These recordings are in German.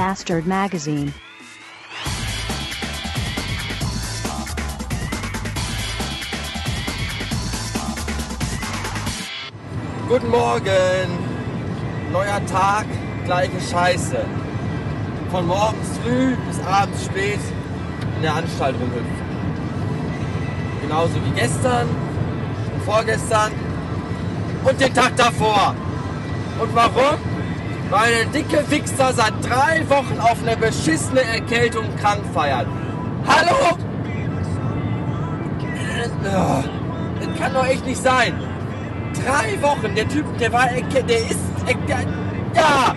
Bastard Magazine. Guten Morgen. Neuer Tag, gleiche Scheiße. Von morgens früh bis abends spät in der Anstalt rumhüpfen. Genauso wie gestern vorgestern und den Tag davor. Und warum? Weil der dicke Wichser seit drei Wochen auf eine beschissene Erkältung krank feiert. Hallo? Das kann doch echt nicht sein. Drei Wochen, der Typ, der war, der ist, er- der, ja,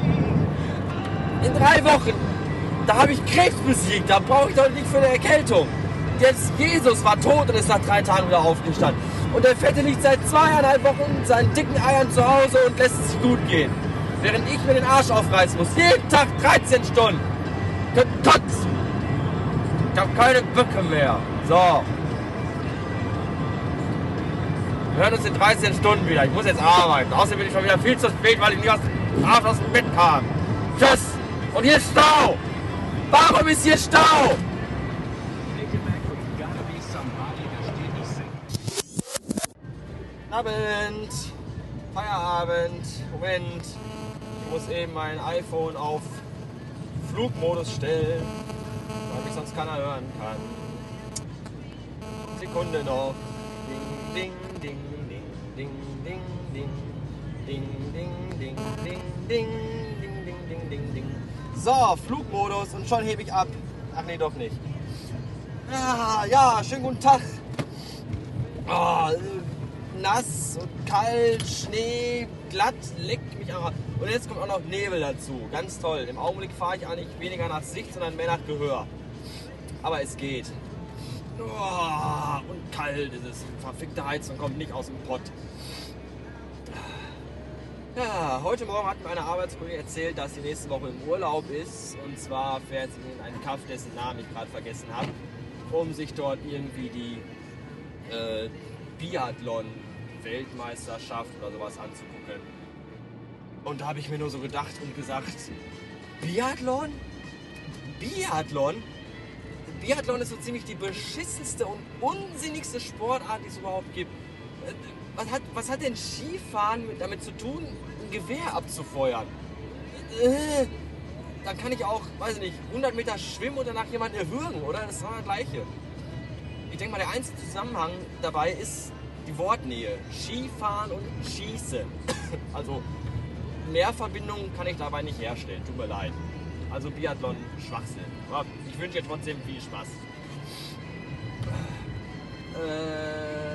in drei Wochen, da habe ich Krebs besiegt, da brauche ich doch nicht für eine Erkältung. Jetzt, Jesus war tot und ist nach drei Tagen wieder aufgestanden. Und der Fette liegt seit zweieinhalb Wochen in seinen dicken Eiern zu Hause und lässt es sich gut gehen. Während ich mir den Arsch aufreißen muss. Jeden Tag 13 Stunden. Kotzen. Ich habe keine Böcke mehr. So. Wir hören uns in 13 Stunden wieder. Ich muss jetzt arbeiten. Außerdem bin ich schon wieder viel zu spät, weil ich nicht aus dem, Arsch aus dem Bett kam. Tschüss. Und hier ist Stau. Warum ist hier Stau? Abend. Feierabend. Moment. Muss eben mein iPhone auf Flugmodus stellen, weil mich sonst keiner hören kann. Sekunde noch. Ding, ding, ding, ding, ding, ding, ding, ding, ding, ding, ding, ding, ding, ding, ding, ding. So, Flugmodus und schon hebe ich ab. Ach nee, doch nicht. Ja, schönen guten Tag. Oh, äh, nass und kalt, Schnee, glatt, leckt mich aber. Und jetzt kommt auch noch Nebel dazu. Ganz toll. Im Augenblick fahre ich eigentlich weniger nach Sicht, sondern mehr nach Gehör. Aber es geht. Oh, und kalt ist es. Verfickte Heizung kommt nicht aus dem Pott. Ja, heute Morgen hat mir eine Arbeitskollegin erzählt, dass sie nächste Woche im Urlaub ist. Und zwar fährt sie in einen Kaff, dessen Namen ich gerade vergessen habe, um sich dort irgendwie die äh, Biathlon-Weltmeisterschaft oder sowas anzugucken. Und da habe ich mir nur so gedacht und gesagt, Biathlon? Biathlon? Biathlon ist so ziemlich die beschissenste und unsinnigste Sportart, die es überhaupt gibt. Was hat, was hat denn Skifahren mit, damit zu tun, ein Gewehr abzufeuern? Äh, Dann kann ich auch, weiß ich nicht, 100 Meter schwimmen und danach jemanden erwürgen, oder? Das ist doch das Gleiche. Ich denke mal, der einzige Zusammenhang dabei ist die Wortnähe. Skifahren und Schießen. Also mehr Verbindungen kann ich dabei nicht herstellen. Tut mir leid. Also Biathlon, Schwachsinn. Aber ich wünsche dir trotzdem viel Spaß. Äh,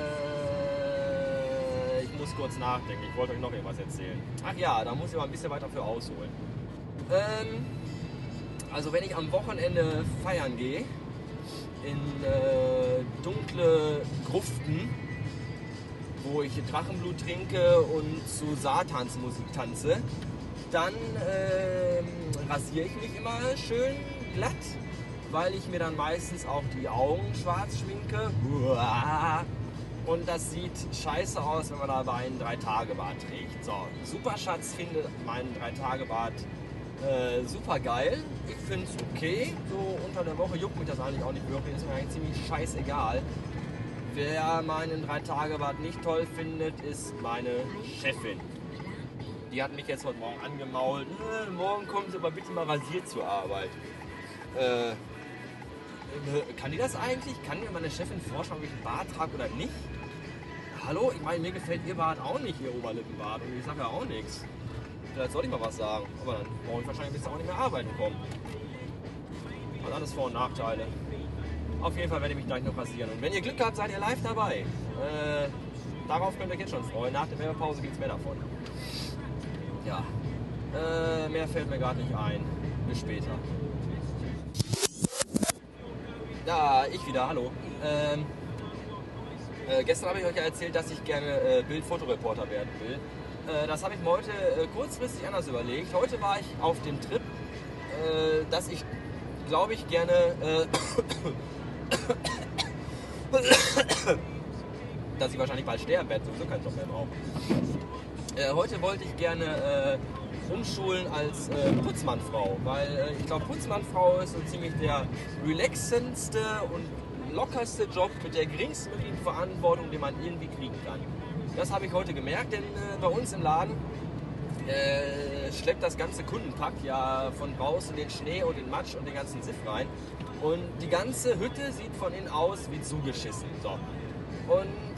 ich muss kurz nachdenken. Ich wollte euch noch irgendwas erzählen. Ach ja, da muss ich aber ein bisschen weiter für ausholen. Ähm, also wenn ich am Wochenende feiern gehe, in äh, dunkle Gruften, wo ich Drachenblut trinke und zu Satansmusik tanze, dann ähm, rasiere ich mich immer schön glatt, weil ich mir dann meistens auch die Augen schwarz schminke. Und das sieht scheiße aus, wenn man dabei einen Drei-Tage-Bart trägt. So, Superschatz findet meinen Drei-Tage-Bart äh, super geil. Ich finde es okay. So unter der Woche juckt mich das eigentlich auch nicht wirklich. Ist mir eigentlich ziemlich scheißegal. Wer meinen Drei-Tage-Bart nicht toll findet, ist meine Chefin. Die hat mich jetzt heute Morgen angemault. Äh, morgen kommen Sie aber bitte mal rasiert zur Arbeit. Äh, äh, kann die das eigentlich? Kann mir meine Chefin vorschlagen, ob ich einen Bart trage oder nicht? Hallo? Ich meine, mir gefällt Ihr Bart auch nicht, Ihr Oberlippenbart. Und ich sage ja auch nichts. Vielleicht soll ich mal was sagen. Aber dann brauche ich wahrscheinlich bis auch nicht mehr arbeiten kommen. Hat alles Vor- und Nachteile. Auf jeden Fall werde ich mich gleich noch rasieren. Und wenn ihr Glück habt, seid ihr live dabei. Äh, darauf könnt ihr euch jetzt schon freuen. Nach der Werbepause gibt es mehr davon. Ja. Äh, mehr fällt mir gerade nicht ein. Bis später. Ja, ich wieder, hallo. Ähm, äh, gestern habe ich euch ja erzählt, dass ich gerne äh, Bild-Fotoreporter werden will. Äh, das habe ich mir heute äh, kurzfristig anders überlegt. Heute war ich auf dem Trip, äh, dass ich, glaube ich, gerne äh, dass ich wahrscheinlich bald sterben werde, sowieso keinen Job mehr brauche. Äh, heute wollte ich gerne äh, umschulen als äh, Putzmannfrau, weil äh, ich glaube, Putzmannfrau ist so ziemlich der relaxendste und lockerste Job mit der geringsten möglichen Verantwortung, den man irgendwie kriegen kann. Das habe ich heute gemerkt, denn äh, bei uns im Laden äh, schleppt das ganze Kundenpack ja von draußen den Schnee und den Matsch und den ganzen Siff rein. Und die ganze Hütte sieht von innen aus wie zugeschissen. So. Und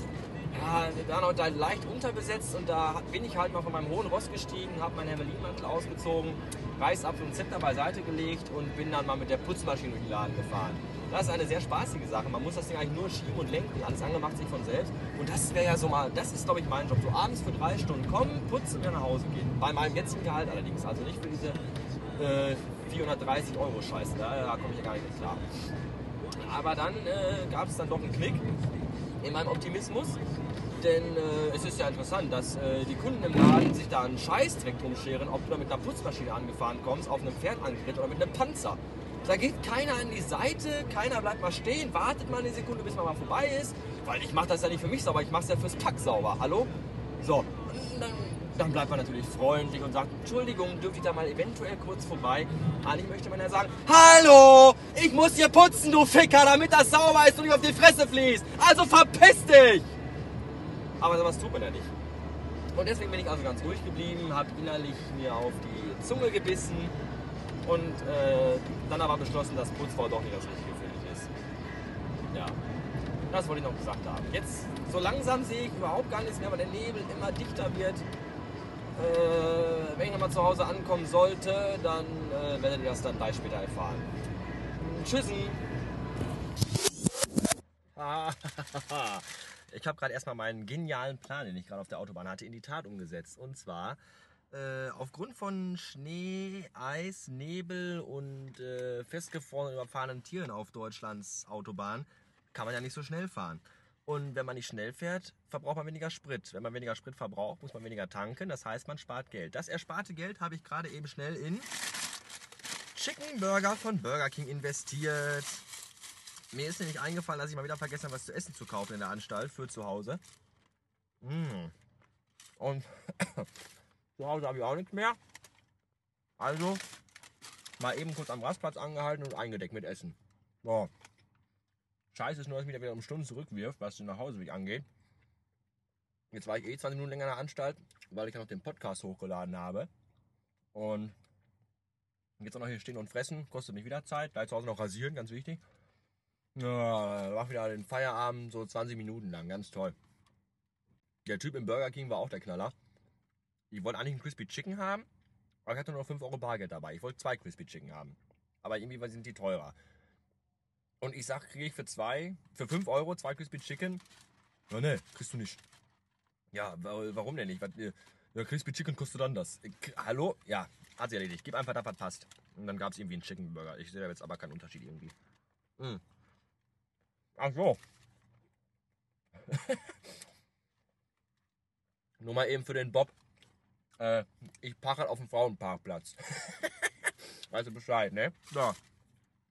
ja, dann auch da leicht unterbesetzt und da bin ich halt mal von meinem hohen Ross gestiegen, habe meinen Hermelinmantel ausgezogen, Reißapfel und Zepter beiseite gelegt und bin dann mal mit der Putzmaschine durch den Laden gefahren. Das ist eine sehr spaßige Sache. Man muss das Ding eigentlich nur schieben und lenken, alles andere macht sich von selbst. Und das wäre ja so mal, das ist glaube ich mein Job. So abends für drei Stunden kommen, putzen und wieder nach Hause gehen. Bei meinem jetzigen Gehalt allerdings. Also nicht für diese äh, 430 Euro Scheiße. Da, da komme ich ja gar nicht mit klar. Aber dann äh, gab es dann doch einen Knick in meinem Optimismus. Denn äh, es ist ja interessant, dass äh, die Kunden im Laden sich da einen Scheißdreck drum scheren, ob du da mit einer Putzmaschine angefahren kommst, auf einem Pferd angeritten oder mit einem Panzer. Da geht keiner an die Seite, keiner bleibt mal stehen, wartet mal eine Sekunde, bis man mal vorbei ist. Weil ich mache das ja nicht für mich sauber, ich mache es ja fürs Pack sauber. Hallo? So, und dann, dann bleibt man natürlich freundlich und sagt, Entschuldigung, dürfte ich da mal eventuell kurz vorbei? Eigentlich möchte man ja sagen, Hallo, ich muss hier putzen, du Ficker, damit das sauber ist und nicht auf die Fresse fließt. Also verpiss dich! Aber sowas tut man ja nicht. Und deswegen bin ich also ganz ruhig geblieben, habe innerlich mir auf die Zunge gebissen und äh, dann aber beschlossen, dass Putzfrau doch nicht das Richtige für mich ist. Ja, das wollte ich noch gesagt haben. Jetzt, so langsam sehe ich überhaupt gar nichts mehr, weil der Nebel immer dichter wird. Äh, wenn ich nochmal zu Hause ankommen sollte, dann äh, werdet ihr das dann gleich später erfahren. Tschüssi! ich habe gerade erstmal meinen genialen Plan, den ich gerade auf der Autobahn hatte, in die Tat umgesetzt. Und zwar äh, aufgrund von Schnee, Eis, Nebel und äh, festgefrorenen überfahrenen Tieren auf Deutschlands Autobahn kann man ja nicht so schnell fahren. Und wenn man nicht schnell fährt, verbraucht man weniger Sprit. Wenn man weniger Sprit verbraucht, muss man weniger tanken. Das heißt, man spart Geld. Das ersparte Geld habe ich gerade eben schnell in Chicken Burger von Burger King investiert. Mir ist nämlich eingefallen, dass ich mal wieder vergessen habe, was zu essen zu kaufen in der Anstalt für zu Hause. Mm. Und zu Hause habe ich auch nichts mehr. Also mal eben kurz am Rastplatz angehalten und eingedeckt mit Essen. So. Scheiße ist nur, dass mich wieder um Stunden zurückwirft, was den Nachhauseweg angeht. Jetzt war ich eh 20 Minuten länger in der Anstalt, weil ich ja noch den Podcast hochgeladen habe. Und jetzt auch noch hier stehen und fressen, kostet mich wieder Zeit. Gleich zu Hause noch rasieren, ganz wichtig. Ja, mach wieder den Feierabend so 20 Minuten lang, ganz toll. Der Typ im Burger King war auch der Knaller. Ich wollte eigentlich einen Crispy Chicken haben, aber ich hatte nur 5 Euro Bargeld dabei. Ich wollte zwei Crispy Chicken haben. Aber irgendwie sind die teurer. Und ich sag, kriege ich für zwei, für 5 Euro zwei Crispy Chicken? Ja, ne, kriegst du nicht. Ja, warum denn nicht? Äh, ja, Crispy Chicken kostet dann das. Hallo? Ja, hat sie erledigt. Gib einfach das, was passt. Und dann gab es irgendwie einen Chicken Burger. Ich sehe da jetzt aber keinen Unterschied irgendwie. Hm. Ach so. Nur mal eben für den Bob. Äh, ich halt auf dem Frauenparkplatz. weißt du Bescheid, ne? So.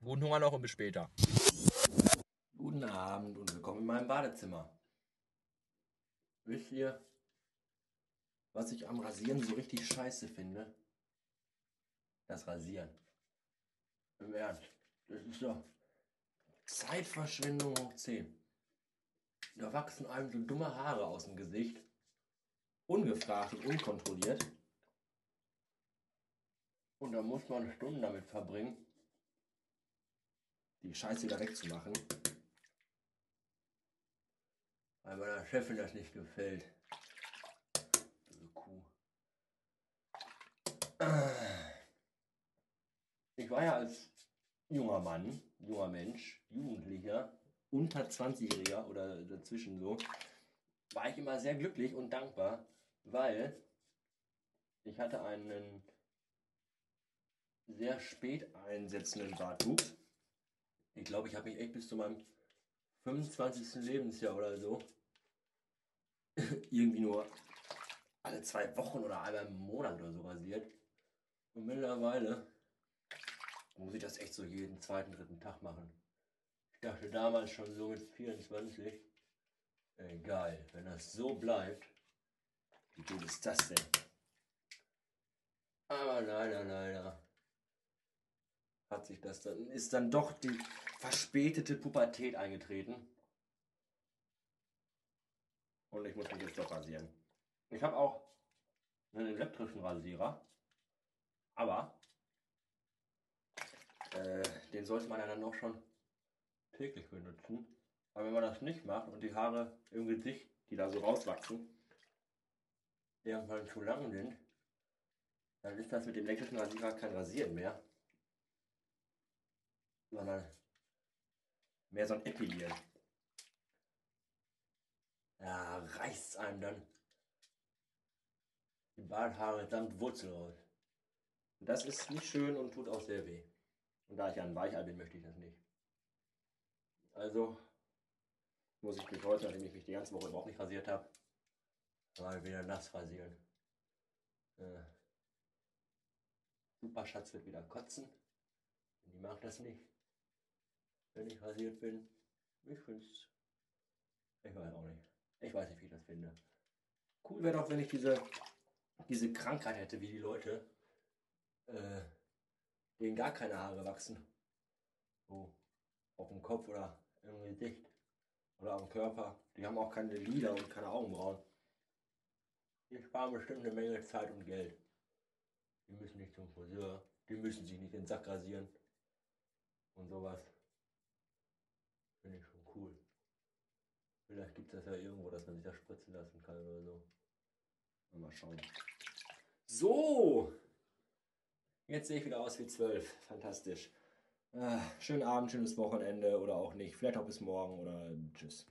Guten Hunger noch und bis später. Guten Abend und willkommen in meinem Badezimmer. Wisst ihr, was ich am Rasieren so richtig scheiße finde? Das Rasieren. Im Ernst. Das ist doch Zeitverschwendung hoch 10. Da wachsen einem so dumme Haare aus dem Gesicht. Ungefragt und unkontrolliert. Und da muss man Stunden damit verbringen, die Scheiße wieder wegzumachen. Weil meiner Chefin das nicht gefällt. Diese Kuh. Ich war ja als junger Mann, junger Mensch, Jugendlicher, unter 20-Jähriger oder dazwischen so, war ich immer sehr glücklich und dankbar, weil ich hatte einen sehr spät einsetzenden Bartwuchs. Ich glaube, ich habe mich echt bis zu meinem 25. Lebensjahr oder so irgendwie nur alle zwei Wochen oder einmal im Monat oder so rasiert. Und mittlerweile muss ich das echt so jeden zweiten, dritten Tag machen. Ich dachte damals schon so mit 24, egal, wenn das so bleibt, Wie gut ist das denn? Aber leider, leider hat sich das dann, ist dann doch die verspätete Pubertät eingetreten. Und ich muss mich jetzt doch rasieren. Ich habe auch einen elektrischen Rasierer, aber äh, den sollte man ja dann auch schon täglich benutzen. Aber wenn man das nicht macht und die Haare im Gesicht, die da so rauswachsen, irgendwann zu lang sind, dann ist das mit dem elektrischen Rasierer kein Rasieren mehr, sondern mehr so ein Epilieren. Ja, reißt einem dann die Barthaare samt Wurzel raus. Und das ist nicht schön und tut auch sehr weh. Und da ich ja ein Weichei bin, möchte ich das nicht. Also muss ich mich heute, nachdem ich mich die ganze Woche überhaupt nicht rasiert habe, mal wieder nass rasieren. Äh, Super Schatz wird wieder kotzen. Die mag das nicht, wenn ich rasiert bin. Ich finde es. Ich weiß auch nicht. Ich weiß nicht, wie ich das finde. Cool wäre doch, wenn ich diese, diese Krankheit hätte, wie die Leute, äh, denen gar keine Haare wachsen. So, auf dem Kopf oder im Gesicht oder am Körper. Die haben auch keine Lider und keine Augenbrauen. Die sparen bestimmt eine Menge Zeit und Geld. Die müssen nicht zum Friseur. Die müssen sich nicht den Sack rasieren. Und sowas. Finde ich schon cool. Vielleicht gibt es das ja irgendwo, dass man sich das spritzen lassen kann oder so. Mal schauen. So! Jetzt sehe ich wieder aus wie zwölf. Fantastisch. Ah, schönen Abend, schönes Wochenende oder auch nicht. Vielleicht auch bis morgen oder tschüss.